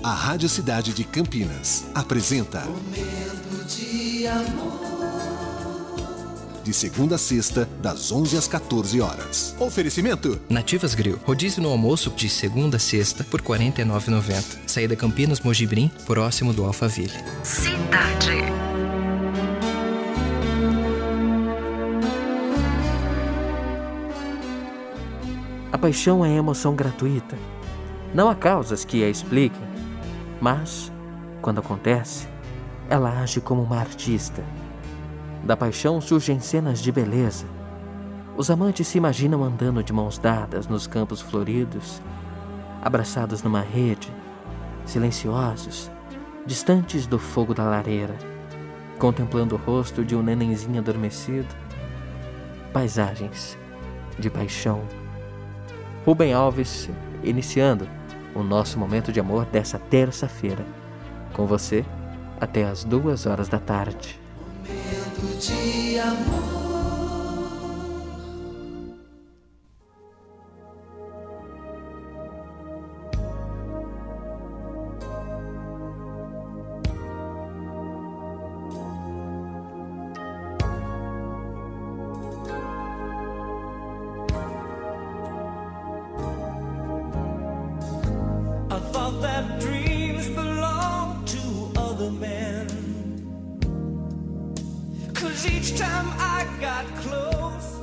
A Rádio Cidade de Campinas apresenta Momento de amor. De segunda a sexta, das 11 às 14 horas. Oferecimento: Nativas Grill. Rodízio no almoço de segunda a sexta por R$ 49,90. Saída Campinas Mojibrim, próximo do Alphaville. Cidade. A paixão é emoção gratuita. Não há causas que a expliquem, mas, quando acontece, ela age como uma artista. Da paixão surgem cenas de beleza. Os amantes se imaginam andando de mãos dadas nos campos floridos, abraçados numa rede, silenciosos, distantes do fogo da lareira, contemplando o rosto de um nenenzinho adormecido. Paisagens de paixão. Rubem Alves, iniciando o nosso momento de amor dessa terça-feira. Com você, até as duas horas da tarde. Thought that dreams to other men. Cause each time I got close,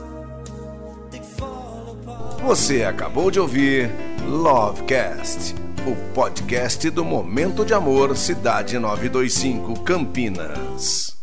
fall apart. Você acabou de ouvir Lovecast, o podcast do Momento de Amor Cidade 925 Campinas.